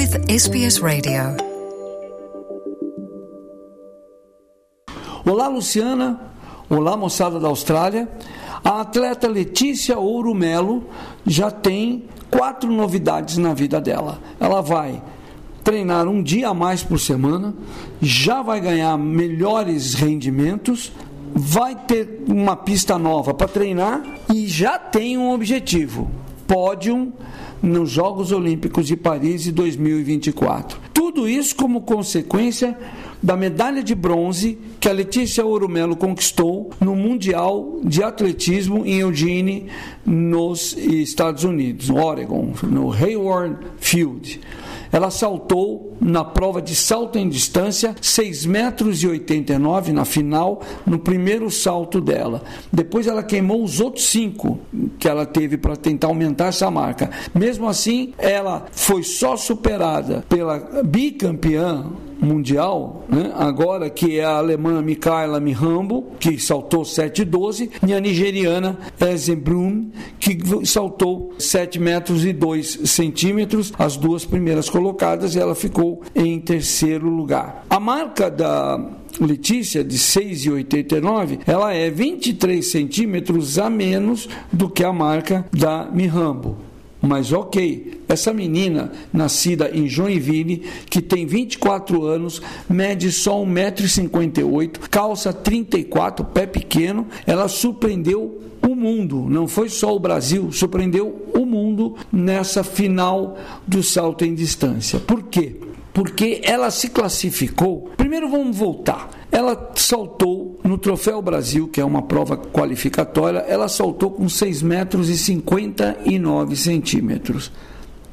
with SBS Radio. Olá, Luciana. Olá, moçada da Austrália. A atleta Letícia Ouro Melo já tem quatro novidades na vida dela. Ela vai treinar um dia a mais por semana, já vai ganhar melhores rendimentos, vai ter uma pista nova para treinar e já tem um objetivo: pódio nos Jogos Olímpicos de Paris de 2024. Tudo isso como consequência da medalha de bronze que a Letícia Ourumelo conquistou no Mundial de Atletismo em Eugene, nos Estados Unidos, Oregon, no Hayward Field. Ela saltou na prova de salto em distância 6 metros e 89 na final, no primeiro salto dela. Depois ela queimou os outros cinco que ela teve para tentar aumentar essa marca. Mesmo assim, ela foi só superada pela bicampeã mundial, né? agora que é a alemã Mikaela Mihambo, que saltou 7,12, e a nigeriana Ezenbrun, que saltou 7 metros e 2 centímetros, as duas primeiras colocadas, e ela ficou em terceiro lugar. A marca da Letícia, de 6,89, ela é 23 centímetros a menos do que a marca da Mihambo. Mas ok, essa menina, nascida em Joinville, que tem 24 anos, mede só 1,58m, calça 34, pé pequeno, ela surpreendeu o mundo, não foi só o Brasil, surpreendeu o mundo nessa final do salto em distância. Por quê? Porque ela se classificou. Primeiro vamos voltar. Ela saltou no Troféu Brasil, que é uma prova qualificatória, ela saltou com 6 metros e 59 centímetros.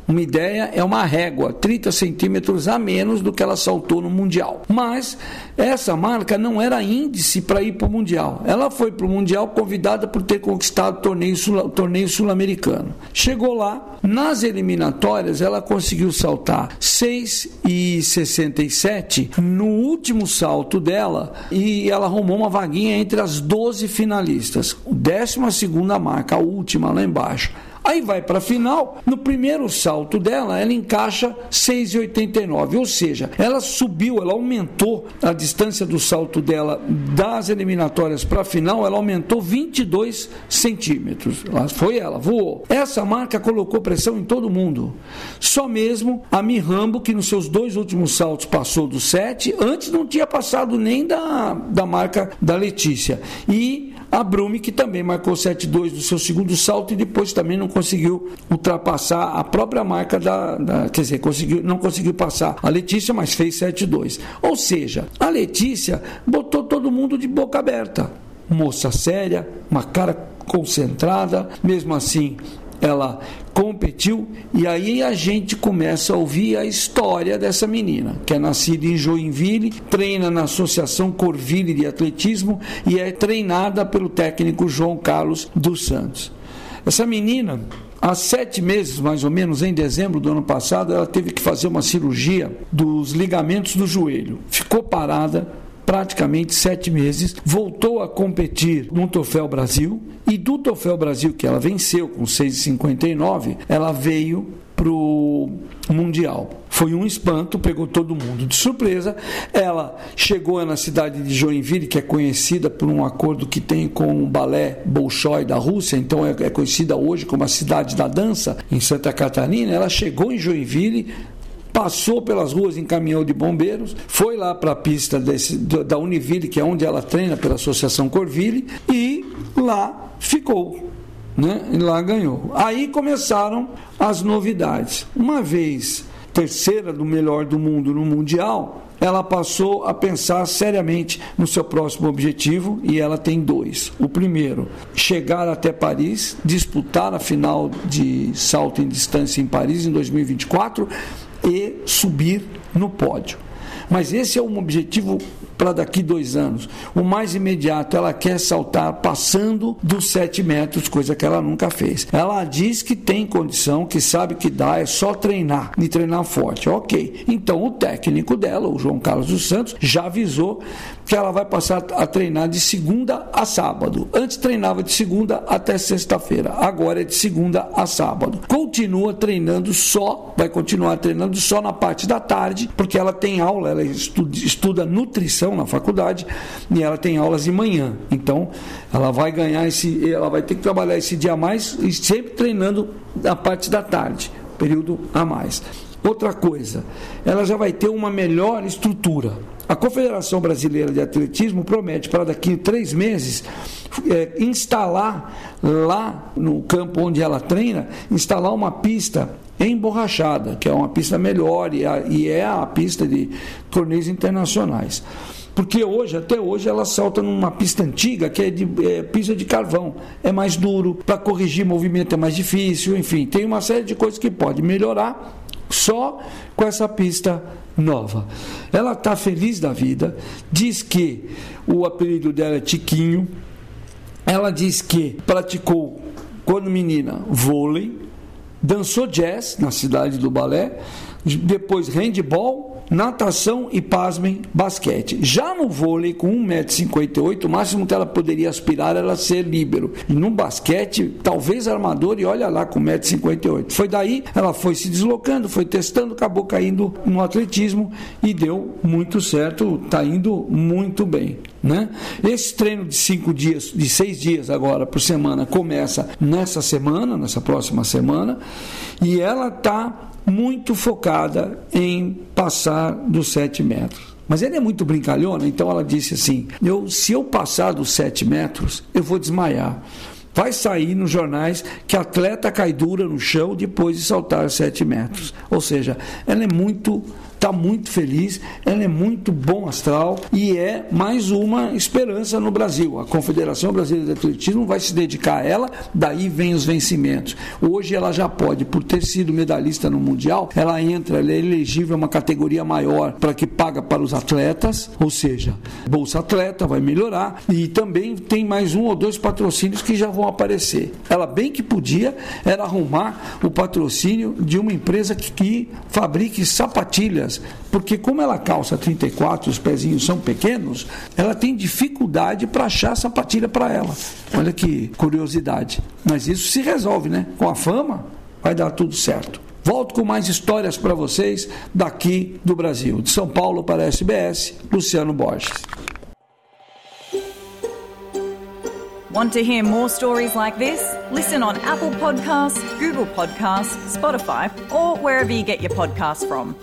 Uma ideia é uma régua, 30 centímetros a menos do que ela saltou no Mundial. Mas essa marca não era índice para ir para o Mundial. Ela foi para o Mundial convidada por ter conquistado o torneio, sul, torneio sul-americano. Chegou lá, nas eliminatórias, ela conseguiu saltar 6,67 no último salto dela e ela arrumou uma vaguinha entre as 12 finalistas. 12 segunda marca, a última lá embaixo. Aí vai para a final, no primeiro salto dela, ela encaixa 6,89, ou seja, ela subiu, ela aumentou a distância do salto dela das eliminatórias para a final, ela aumentou 22 centímetros. Foi ela, voou. Essa marca colocou pressão em todo mundo. Só mesmo a Mirambo, que nos seus dois últimos saltos passou do 7, antes não tinha passado nem da, da marca da Letícia. E a Brume, que também marcou 7,2 no seu segundo salto e depois também não conseguiu ultrapassar a própria marca da, da quer dizer, conseguiu, não conseguiu passar a Letícia, mas fez 7,2. Ou seja, a Letícia botou todo mundo de boca aberta. Moça séria, uma cara concentrada, mesmo assim ela competiu e aí a gente começa a ouvir a história dessa menina, que é nascida em Joinville, treina na Associação Corville de Atletismo e é treinada pelo técnico João Carlos dos Santos. Essa menina, há sete meses mais ou menos, em dezembro do ano passado, ela teve que fazer uma cirurgia dos ligamentos do joelho. Ficou parada praticamente sete meses, voltou a competir no Troféu Brasil e do Troféu Brasil que ela venceu com 6,59, ela veio para o Mundial. Foi um espanto, pegou todo mundo de surpresa. Ela chegou na cidade de Joinville, que é conhecida por um acordo que tem com o balé Bolshoi da Rússia, então é, é conhecida hoje como a cidade da dança, em Santa Catarina. Ela chegou em Joinville, passou pelas ruas em caminhão de bombeiros, foi lá para a pista desse, da Univille, que é onde ela treina pela Associação Corville, e lá ficou. Né? E lá ganhou. Aí começaram as novidades. Uma vez terceira do melhor do mundo no Mundial, ela passou a pensar seriamente no seu próximo objetivo e ela tem dois. O primeiro, chegar até Paris, disputar a final de salto em distância em Paris em 2024 e subir no pódio. Mas esse é um objetivo para daqui dois anos. O mais imediato, ela quer saltar passando dos 7 metros, coisa que ela nunca fez. Ela diz que tem condição, que sabe que dá, é só treinar e treinar forte. Ok. Então o técnico dela, o João Carlos dos Santos, já avisou que ela vai passar a treinar de segunda a sábado. Antes treinava de segunda até sexta-feira, agora é de segunda a sábado. Continua treinando só, vai continuar treinando só na parte da tarde, porque ela tem aula, ela estuda, estuda nutrição na faculdade e ela tem aulas de manhã. Então, ela vai ganhar esse, ela vai ter que trabalhar esse dia a mais e sempre treinando na parte da tarde, período a mais. Outra coisa, ela já vai ter uma melhor estrutura. A Confederação Brasileira de Atletismo promete para daqui a três meses é, instalar lá no campo onde ela treina, instalar uma pista emborrachada, que é uma pista melhor e, a, e é a pista de torneios internacionais. Porque hoje, até hoje, ela salta numa pista antiga que é de é, pista de carvão. É mais duro, para corrigir movimento é mais difícil, enfim, tem uma série de coisas que pode melhorar só com essa pista nova. Ela está feliz da vida, diz que o apelido dela é Tiquinho. Ela diz que praticou, quando menina, vôlei, dançou jazz na cidade do balé, depois handball natação e, pasmem, basquete. Já no vôlei, com 1,58m, o máximo que ela poderia aspirar era ser líbero. E no basquete, talvez armador, e olha lá, com 1,58m. Foi daí, ela foi se deslocando, foi testando, acabou caindo no atletismo e deu muito certo, está indo muito bem. Né? Esse treino de cinco dias, de seis dias agora por semana, começa nessa semana, nessa próxima semana, e ela está muito focada em passar dos sete metros. Mas ele é muito brincalhona, então ela disse assim: eu, se eu passar dos sete metros, eu vou desmaiar. Vai sair nos jornais que atleta cai dura no chão depois de saltar sete metros. Ou seja, ela é muito está muito feliz, ela é muito bom astral e é mais uma esperança no Brasil. A Confederação Brasileira de Atletismo vai se dedicar a ela, daí vem os vencimentos. Hoje ela já pode, por ter sido medalhista no Mundial, ela entra, ela é elegível a uma categoria maior para que paga para os atletas, ou seja, Bolsa Atleta vai melhorar e também tem mais um ou dois patrocínios que já vão aparecer. Ela bem que podia era arrumar o patrocínio de uma empresa que, que fabrique sapatilhas porque como ela calça 34, os pezinhos são pequenos, ela tem dificuldade para achar sapatilha para ela. Olha que curiosidade. Mas isso se resolve, né? Com a fama, vai dar tudo certo. Volto com mais histórias para vocês daqui do Brasil. De São Paulo para a SBS, Luciano Borges. Want to hear more stories like this? Listen on Apple Podcasts, Google Podcasts, Spotify, or wherever you get your podcasts from.